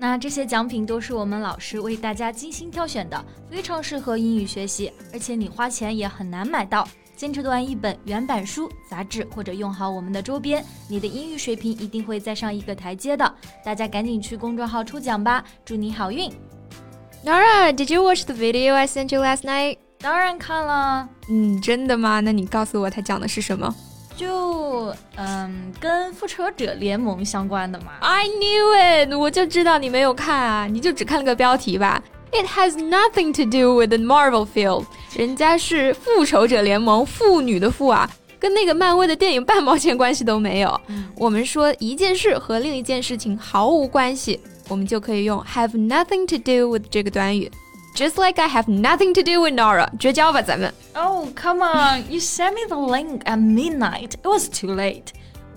那这些奖品都是我们老师为大家精心挑选的，非常适合英语学习，而且你花钱也很难买到。坚持读完一本原版书、杂志，或者用好我们的周边，你的英语水平一定会再上一个台阶的。大家赶紧去公众号抽奖吧，祝你好运！Nora, did you watch the video I sent you last night? 当然看了。嗯，真的吗？那你告诉我它讲的是什么？就嗯，跟复仇者联盟相关的嘛。I knew it，我就知道你没有看啊，你就只看了个标题吧。It has nothing to do with the Marvel film，人家是复仇者联盟，妇女的妇啊，跟那个漫威的电影半毛钱关系都没有。我们说一件事和另一件事情毫无关系，我们就可以用 have nothing to do with 这个短语。Just like I have nothing to do with Nora，绝交吧咱们。Oh come on, you sent me the link at midnight. It was too late.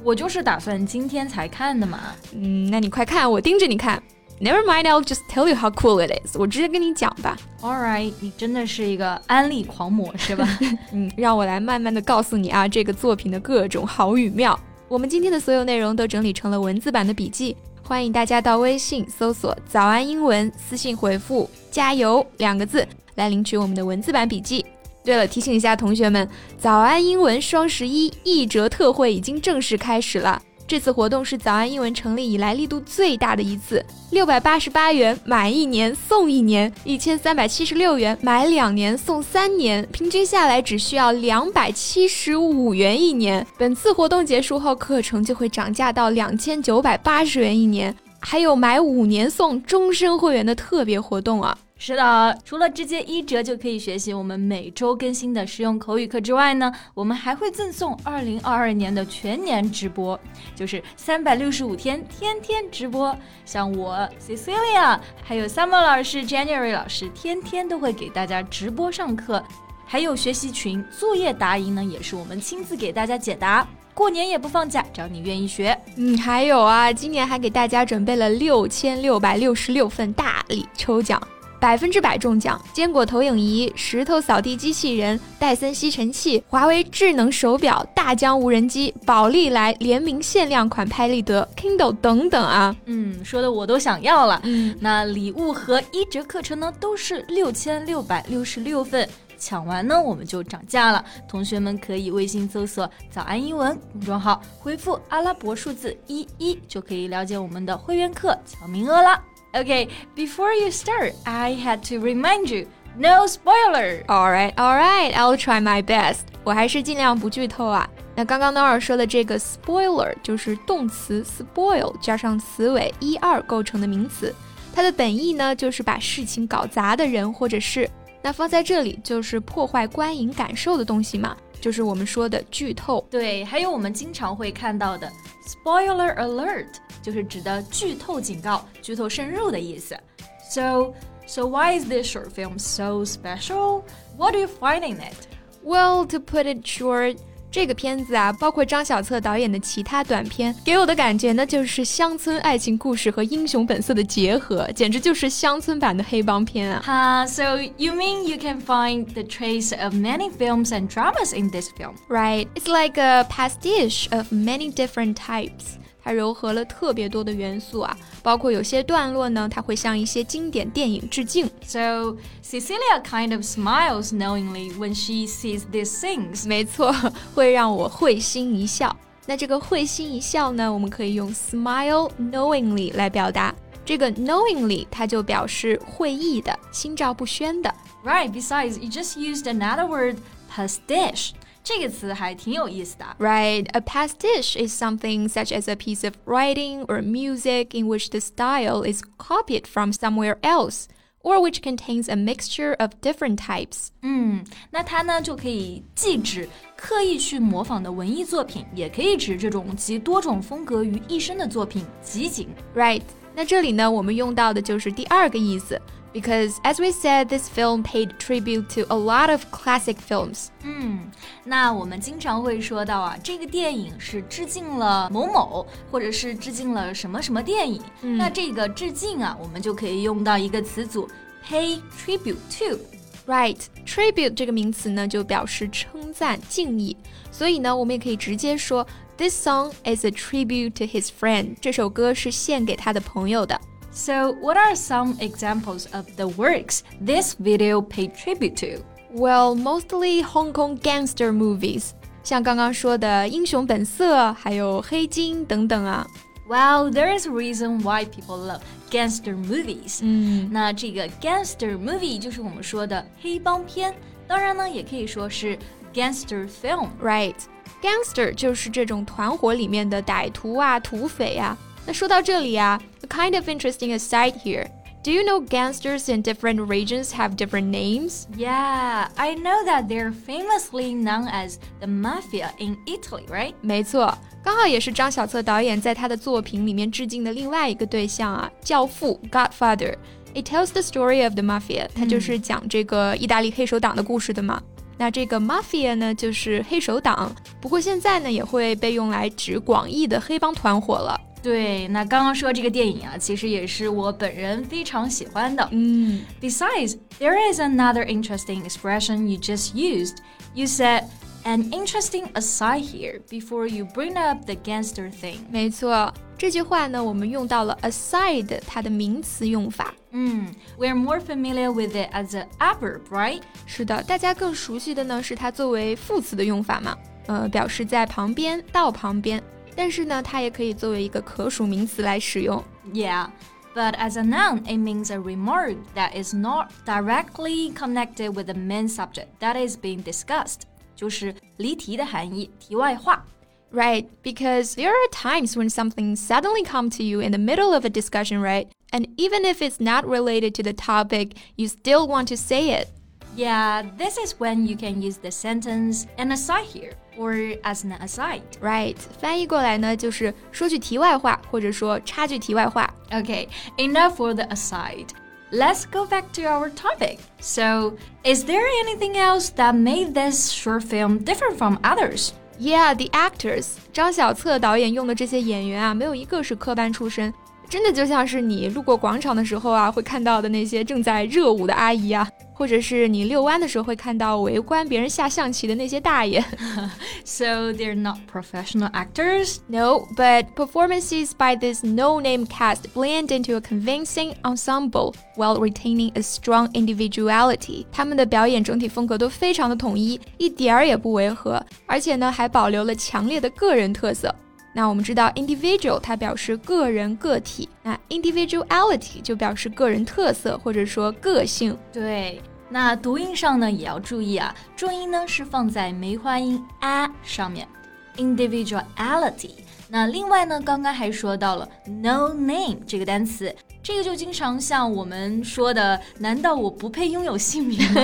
我就是打算今天才看的嘛。嗯，那你快看，我盯着你看。Never mind, I'll just tell you how cool it is. 我直接跟你讲吧。All right，你真的是一个安利狂魔是吧？嗯，让我来慢慢的告诉你啊，这个作品的各种好与妙。我们今天的所有内容都整理成了文字版的笔记。 欢迎大家到微信搜索“早安英文”，私信回复“加油”两个字来领取我们的文字版笔记。对了，提醒一下同学们，早安英文双十一一折特惠已经正式开始了。这次活动是早安英文成立以来力度最大的一次，六百八十八元买一年送一年，一千三百七十六元买两年送三年，平均下来只需要两百七十五元一年。本次活动结束后，课程就会涨价到两千九百八十元一年，还有买五年送终身会员的特别活动啊！是的，除了直接一折就可以学习我们每周更新的实用口语课之外呢，我们还会赠送二零二二年的全年直播，就是三百六十五天天天直播。像我 Cecilia，还有 Summer 老师、January 老师，天天都会给大家直播上课。还有学习群作业答疑呢，也是我们亲自给大家解答。过年也不放假，只要你愿意学。嗯，还有啊，今年还给大家准备了六千六百六十六份大礼抽奖。百分之百中奖，坚果投影仪、石头扫地机器人、戴森吸尘器、华为智能手表、大疆无人机、宝利来联名限量款拍立得、Kindle 等等啊！嗯，说的我都想要了。嗯，那礼物和一折课程呢，都是六千六百六十六份，抢完呢我们就涨价了。同学们可以微信搜索“早安英文”公众号，回复阿拉伯数字一一，就可以了解我们的会员课抢名额了。OK，Before you start, I had to remind you, no spoiler. All right, all right, I'll try my best. 我还是尽量不剧透啊。那刚刚 Nora 说的这个 spoiler 就是动词 spoil 加上词尾一二构成的名词，它的本意呢就是把事情搞砸的人或者是。那放在这里就是破坏观影感受的东西嘛，就是我们说的剧透。对，还有我们经常会看到的 spoiler alert。就是指的剧透警告、剧透深入的意思。So, so why is this short film so special? What do you find in it? Well, to put it short. 这个片子啊，包括张小策导演的其他短片，给我的感觉呢，就是乡村爱情故事和英雄本色的结合，简直就是乡村版的黑帮片啊！哈、uh,，So you mean you can find the trace of many films and dramas in this film? Right, it's like a pastiche of many different types. 它糅合了特别多的元素啊，包括有些段落呢，它会向一些经典电影致敬。So Cecilia kind of smiles knowingly when she sees these things。没错，会让我会心一笑。那这个会心一笑呢，我们可以用 smile knowingly 来表达。这个 knowingly 它就表示会意的、心照不宣的。Right. Besides, you just used another word, pastiche. 这个词还挺有意思的。Right, a pastiche is something such as a piece of writing or music in which the style is copied from somewhere else. Or which contains a mixture of different types。嗯，那它呢就可以既指刻意去模仿的文艺作品，也可以指这种集多种风格于一身的作品集锦。Right，那这里呢我们用到的就是第二个意思。 because as we said, this film paid tribute to a lot of classic films. 嗯，那我们经常会说到啊，这个电影是致敬了某某，或者是致敬了什么什么电影。嗯那这个致敬啊，我们就可以用到一个词组 pay tribute to。 Right, tribute 这个名词呢，就表示称赞、敬意，所以呢，我们也可以直接说 This song is a tribute to his friend。这首歌是献给他的朋友的。 So, what are some examples of the works this video paid tribute to? Well, mostly Hong Kong gangster movies，像刚刚说的《英雄本色》，还有《黑金》等等啊。 Well, there is a reason why people love gangster movies. 嗯那这个 gangster movie 就是我们说的黑帮片，当然呢，也可以说是 gangster film。 ，Right。Gangster 就是这种团伙里面的歹徒啊、土匪啊。 那说到这里啊，a kind of interesting aside here. Do you know gangsters in different regions have different names? Yeah, I know that they're famously known as the mafia in Italy, right? 没错，刚好也是张小策导演在他的作品里面致敬的另外一个对象啊，《教父》（Godfather）。It tells the story of the mafia，它就是讲这个意大利黑手党的故事的嘛。那这个 mafia 呢，就是黑手党，不过现在呢也会被用来指广义的黑帮团伙了。 对，那刚刚说这个电影啊，其实也是我本人非常喜欢的。嗯 Besides, there is another interesting expression you just used. You said an interesting aside here before you bring up the gangster thing. 没错，这句话呢，我们用到了 aside 它的名词用法。嗯，we're more familiar with it as an adverb, right? 是的，大家更熟悉的呢是它作为副词的用法嘛，呃，表示在旁边、到旁边。 但是呢，它也可以作为一个可数名词来使用。 Yeah. But as a noun, it means a remark that is not directly connected with the main subject that is being discussed. 就是离题的含义，题外话。 Right, because there are times when something suddenly come to you in the middle of a discussion, right? And even if it's not related to the topic, you still want to say it. Yeah, this is when you can use the sentence an aside here or as an aside. Right，翻译过来呢就是说句题外话，或者说插句题外话。 Okay, enough for the aside. Let's go back to our topic. So, is there anything else that made this short film different from others? Yeah, the actors，张小策导演用的这些演员啊，没有一个是科班出身， 真的就像是你路过广场的时候啊，会看到的那些正在热舞的阿姨啊，或者是你遛弯的时候会看到围观别人下象棋的那些大爷。 So, they're not professional actors? No, but performances by this no-name cast blend into a convincing ensemble while retaining a strong individuality. 他们的表演整体风格都非常的统一，一点儿也不违和，而且呢还保留了强烈的个人特色。 那我们知道 individual 它表示个人个体，那 individuality 就表示个人特色或者说个性。对，那读音上呢也要注意啊，重音呢是放在梅花音 a 上面，individuality。那另外呢，刚刚还说到了 no name 这个单词，这个就经常像我们说的，难道我不配拥有姓名吗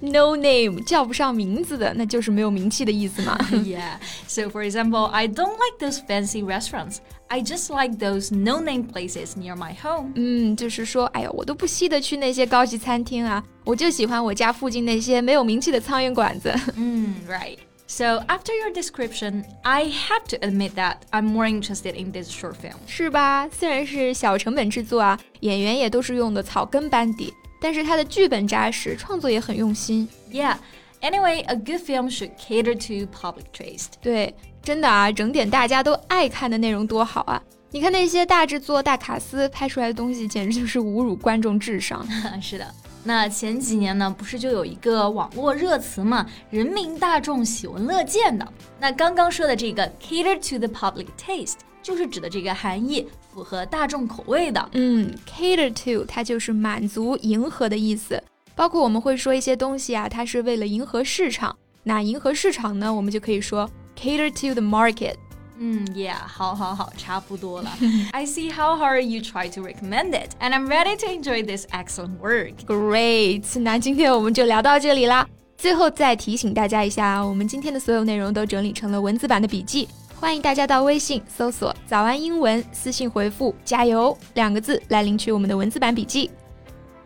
No name 叫不上名字的，那就是没有名气的意思嘛。 yeah. So for example, I don't like those fancy restaurants. I just like those no-name places near my home. 嗯，就是说，哎呀，我都不稀得去那些高级餐厅啊，我就喜欢我家附近那些没有名气的苍蝇馆子。 Mm, right. So after your description, I have to admit that I'm more interested in this short film. 是吧？虽然是小成本制作啊，演员也都是用的草根班底，但是它的剧本扎实，创作也很用心。 Yeah. Anyway, a good film should cater to public taste. 对，真的啊，整点大家都爱看的内容多好啊！你看那些大制作、大卡司拍出来的东西，简直就是侮辱观众智商。是的。 那前几年呢，不是就有一个网络热词嘛，人民大众喜闻乐见的。那刚刚说的这个 cater to the public taste，就是指的这个含义，符合大众口味的。嗯，cater to 它就是满足、迎合的意思。包括我们会说一些东西啊，它是为了迎合市场。那迎合市场呢，我们就可以说 cater to the market。嗯，Yeah，好好好，差不多了。I see how hard you try to recommend it, and I'm ready to enjoy this excellent work. Great，那今天我们就聊到这里啦。最后再提醒大家一下啊，我们今天的所有内容都整理成了文字版的笔记，欢迎大家到微信搜索“早安英文”，私信回复“加油”两个字来领取我们的文字版笔记。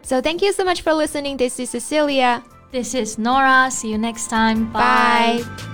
So thank you so much for listening. This is Cecilia. This is Nora. See you next time. Bye.